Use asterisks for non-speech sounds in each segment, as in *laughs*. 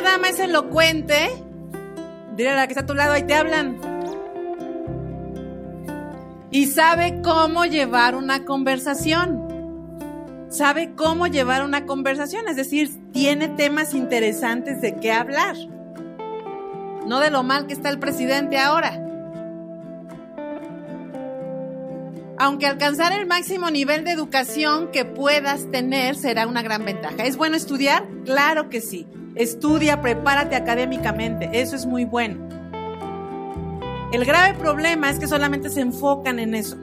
dama es elocuente, dile a la que está a tu lado, ahí te hablan. Y sabe cómo llevar una conversación. Sabe cómo llevar una conversación, es decir, tiene temas interesantes de qué hablar. No de lo mal que está el presidente ahora. Aunque alcanzar el máximo nivel de educación que puedas tener será una gran ventaja. ¿Es bueno estudiar? Claro que sí. Estudia, prepárate académicamente. Eso es muy bueno. El grave problema es que solamente se enfocan en eso.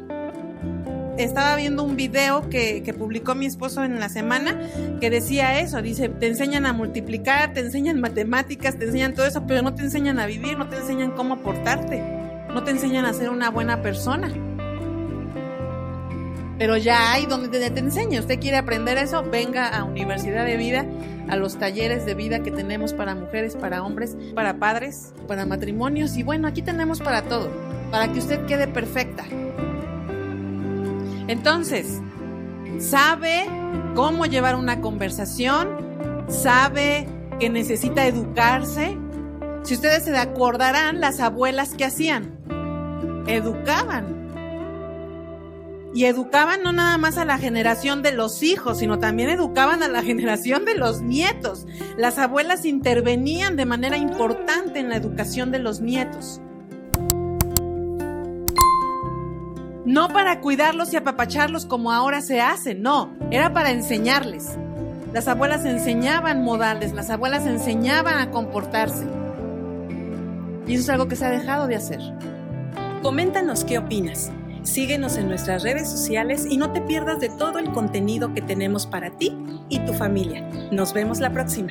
Estaba viendo un video que, que, publicó mi esposo en la semana que decía eso, dice, te enseñan a multiplicar, te enseñan matemáticas, te enseñan todo eso, pero no te enseñan a vivir, no te enseñan cómo portarte, no te enseñan a ser una buena persona. Pero ya hay donde te, enseña. Usted quiere aprender eso, venga a Universidad de Vida, a los talleres de vida que tenemos para mujeres, para hombres, para padres, para matrimonios. Y bueno, aquí tenemos para todo, para que usted quede perfecta. Entonces, sabe cómo llevar una conversación, sabe que necesita educarse. Si ustedes se acordarán, las abuelas que hacían, educaban y educaban no nada más a la generación de los hijos, sino también educaban a la *laughs* generación de los nietos. Las abuelas intervenían de manera importante en la educación de los nietos. No para cuidarlos y apapacharlos como ahora se hace, no, era para enseñarles. Las abuelas enseñaban modales, las abuelas enseñaban a comportarse. Y eso es algo que se ha dejado de hacer. Coméntanos qué opinas. Síguenos en nuestras redes sociales y no te pierdas de todo el contenido que tenemos para ti y tu familia. Nos vemos la próxima.